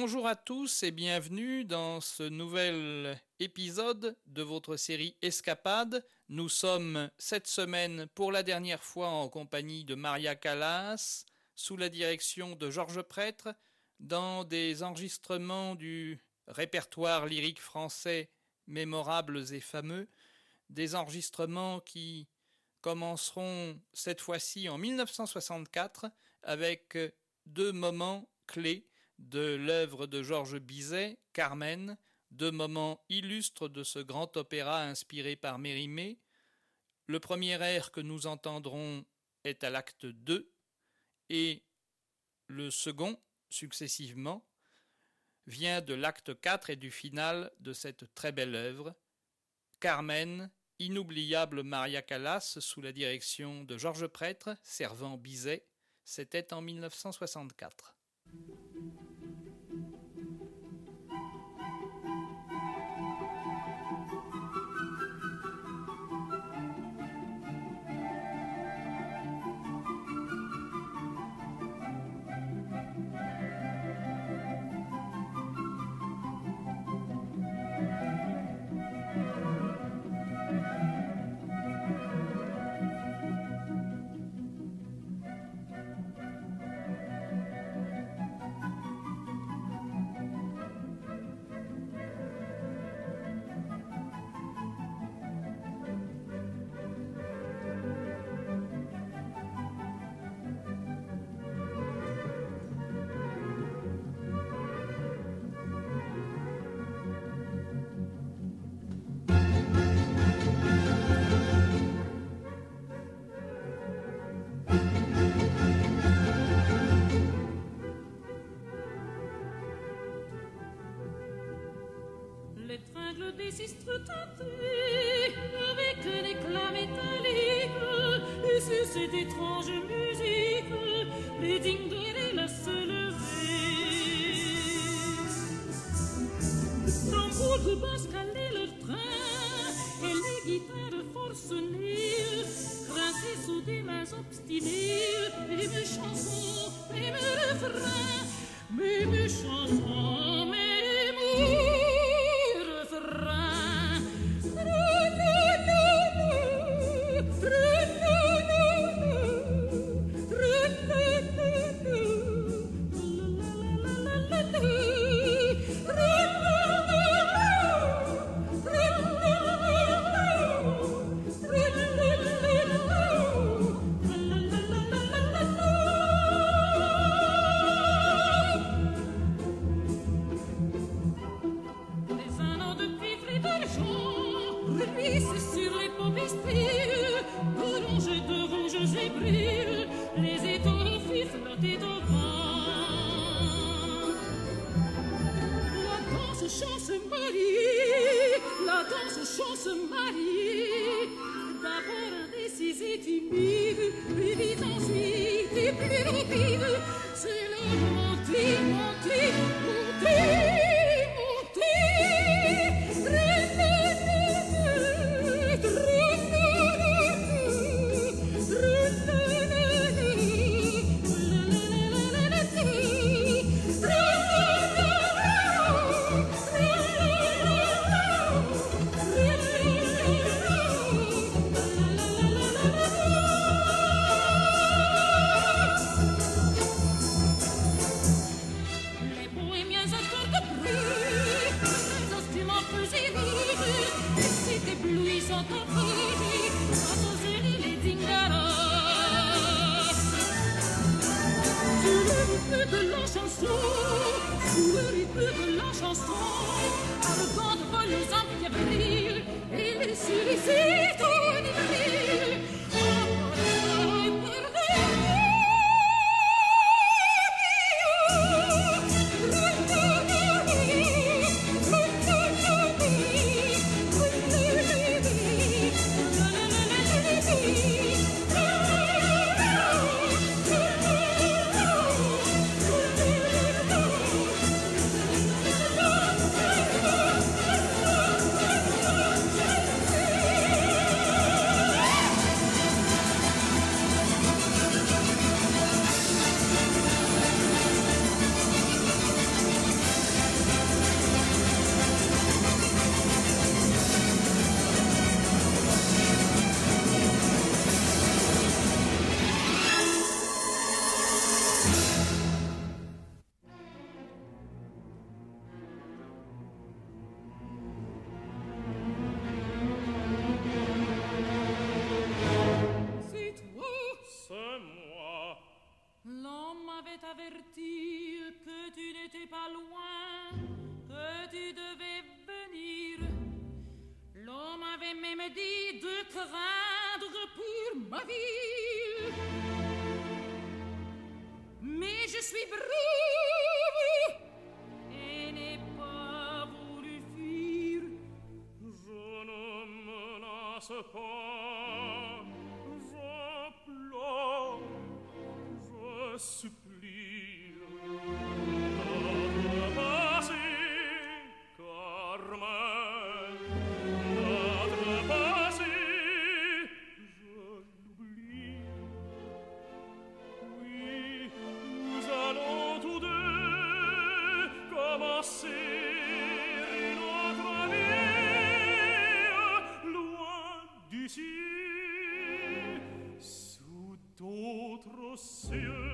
Bonjour à tous et bienvenue dans ce nouvel épisode de votre série Escapade. Nous sommes cette semaine pour la dernière fois en compagnie de Maria Callas, sous la direction de Georges Prêtre, dans des enregistrements du répertoire lyrique français mémorables et fameux, des enregistrements qui commenceront cette fois-ci en 1964 avec deux moments clés de l'œuvre de Georges Bizet, Carmen, deux moments illustres de ce grand opéra inspiré par Mérimée. Le premier air que nous entendrons est à l'acte 2 et le second, successivement, vient de l'acte 4 et du final de cette très belle œuvre. Carmen, inoubliable Maria Callas sous la direction de Georges Prêtre, servant Bizet, c'était en 1964. mélodie de craindre pour ma vie. Mais je suis brave et n'ai pas voulu fuir. Je ne menace pas, je pleure, je supplie. see you.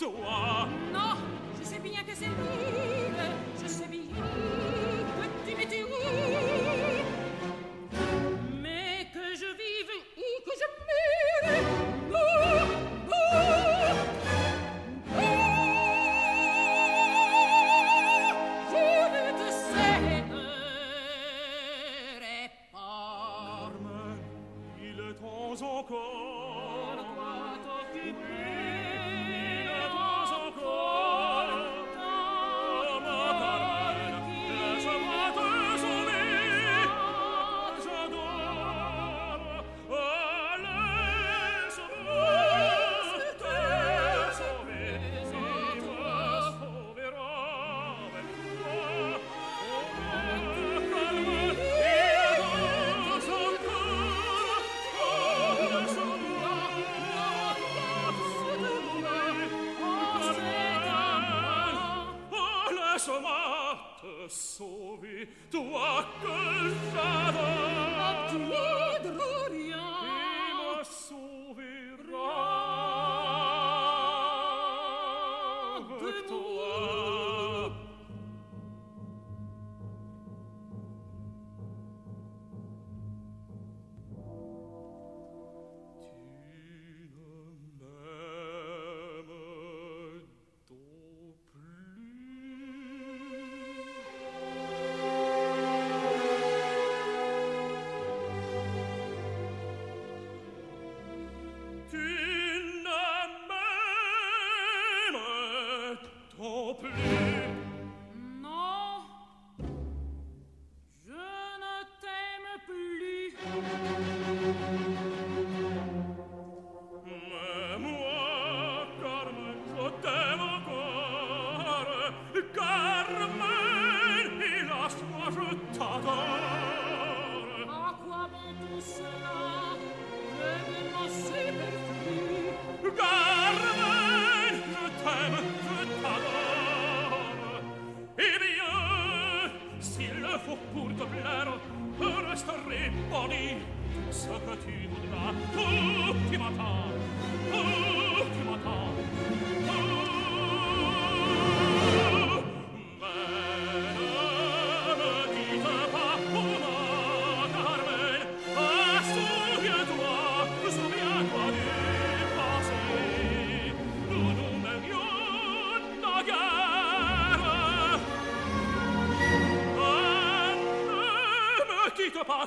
tua. No, je sais bien que c'est vide, je sais bien que tu m'étais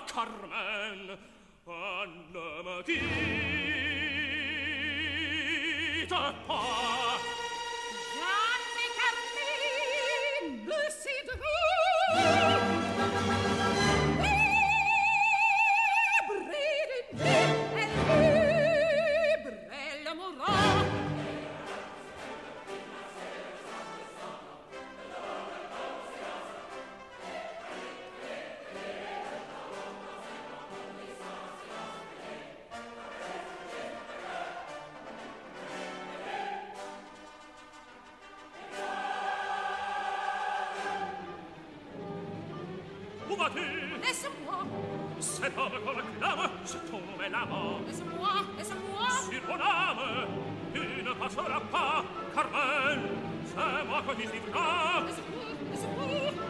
karma combattu. Laisse-moi. Cet homme qu'on acclame, cet homme est l'amant. Laisse-moi, laisse-moi. Sur ton âme, tu ne passeras pas, Carmel, c'est moi que tu suivras. Laisse-moi, laisse-moi,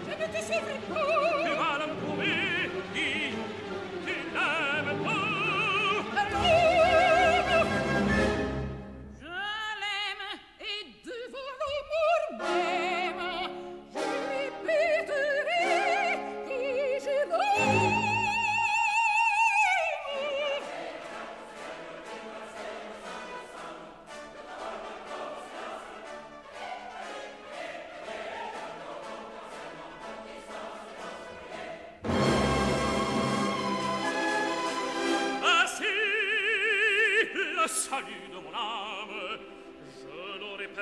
je ne te suivrai pas. Tu vas l'encourir.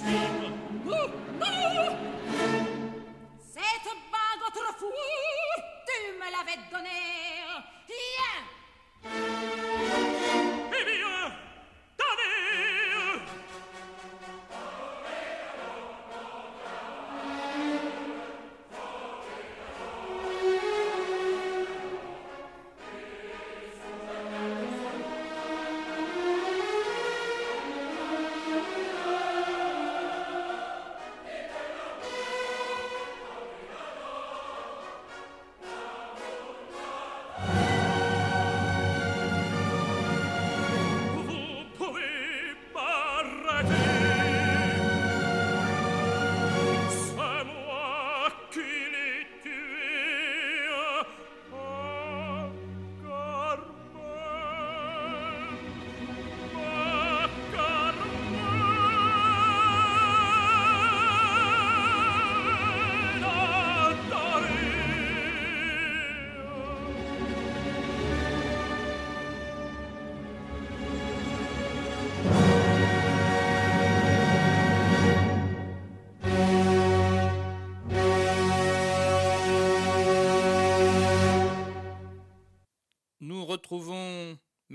Cette bague autrefois, tu me l'avais donnée.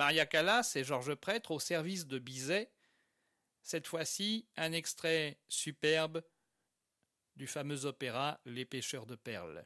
Maria Callas et Georges Prêtre au service de Bizet. Cette fois-ci, un extrait superbe du fameux opéra Les pêcheurs de perles.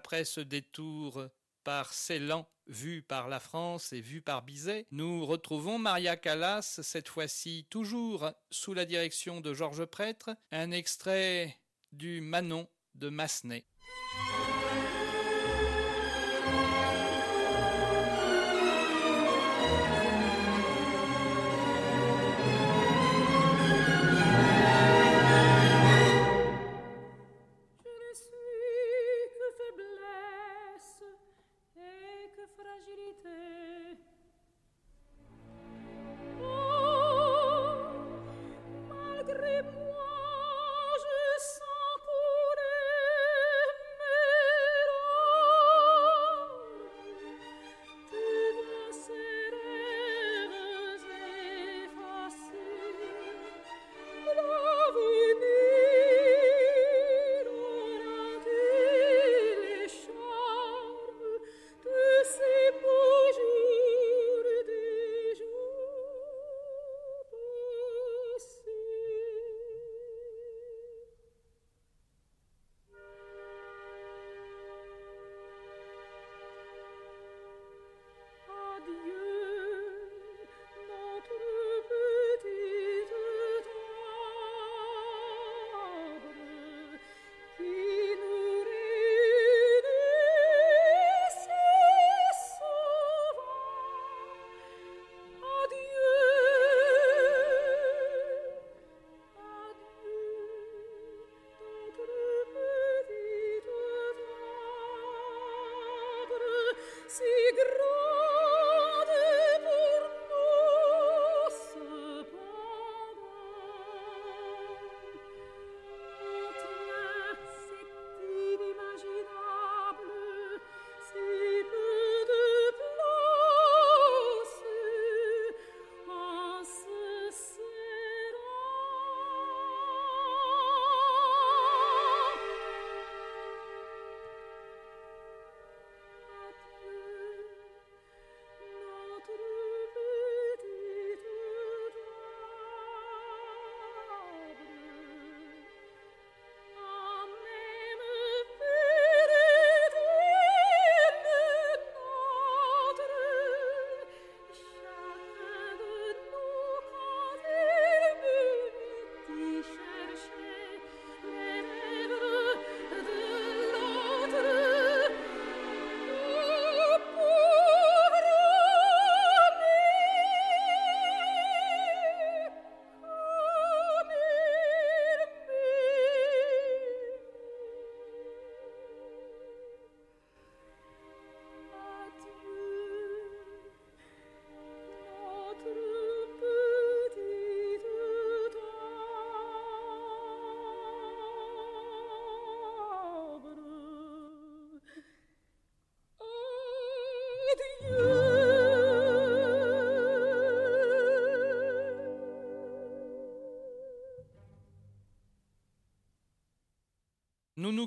Après ce détour par Ceylan, vu par la France et vu par Bizet, nous retrouvons Maria Callas, cette fois-ci toujours sous la direction de Georges Prêtre, un extrait du Manon de Massenet.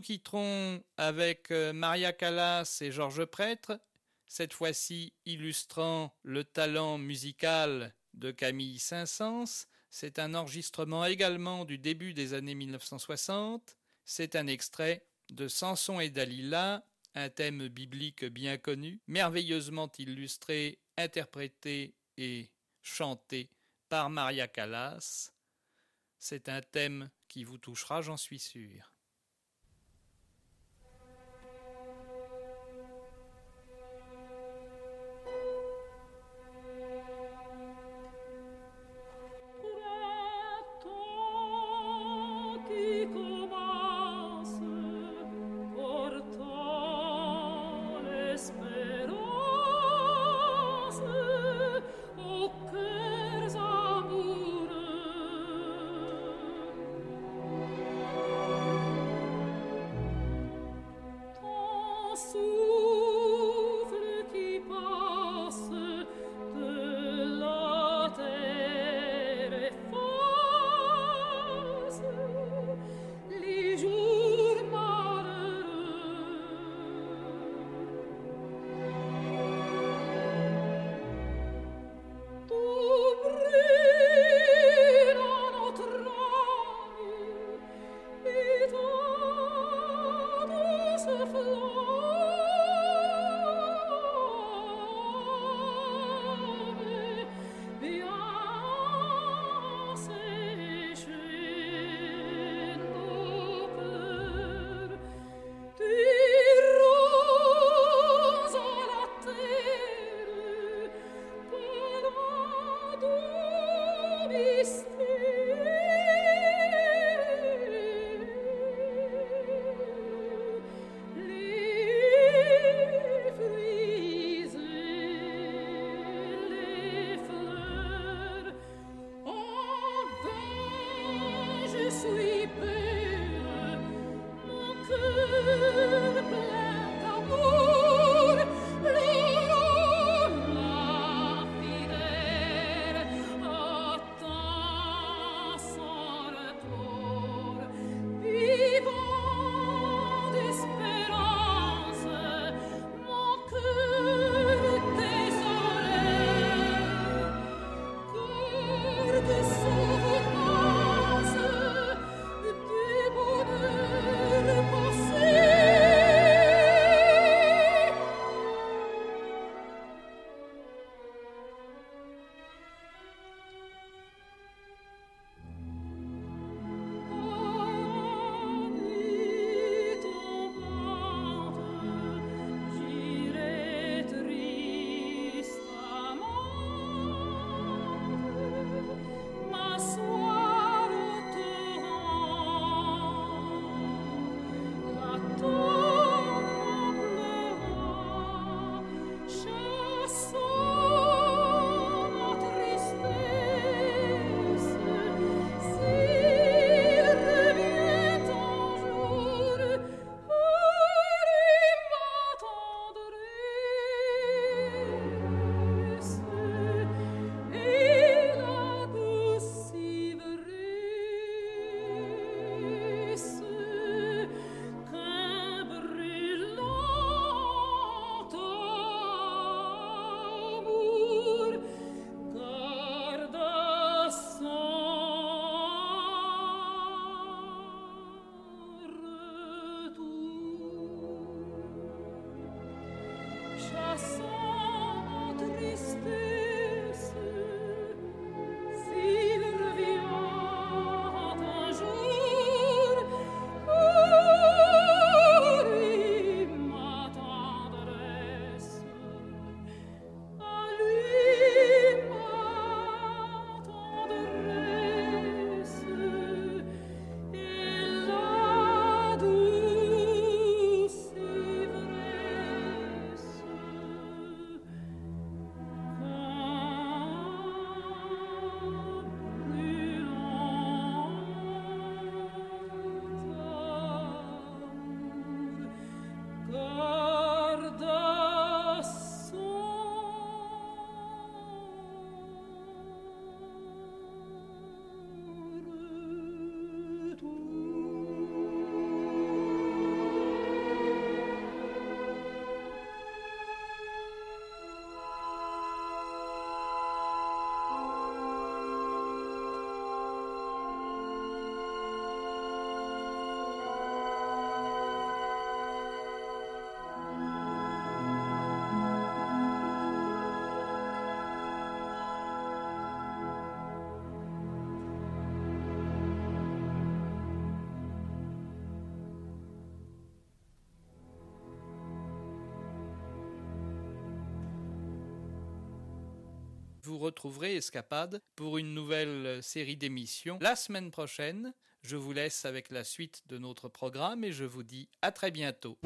Quitterons avec euh, Maria Callas et Georges Prêtre, cette fois-ci illustrant le talent musical de Camille Saint-Saëns. C'est un enregistrement également du début des années 1960. C'est un extrait de Samson et Dalila, un thème biblique bien connu, merveilleusement illustré, interprété et chanté par Maria Callas. C'est un thème qui vous touchera, j'en suis sûr. food. Vous retrouverez Escapade pour une nouvelle série d'émissions la semaine prochaine. Je vous laisse avec la suite de notre programme et je vous dis à très bientôt.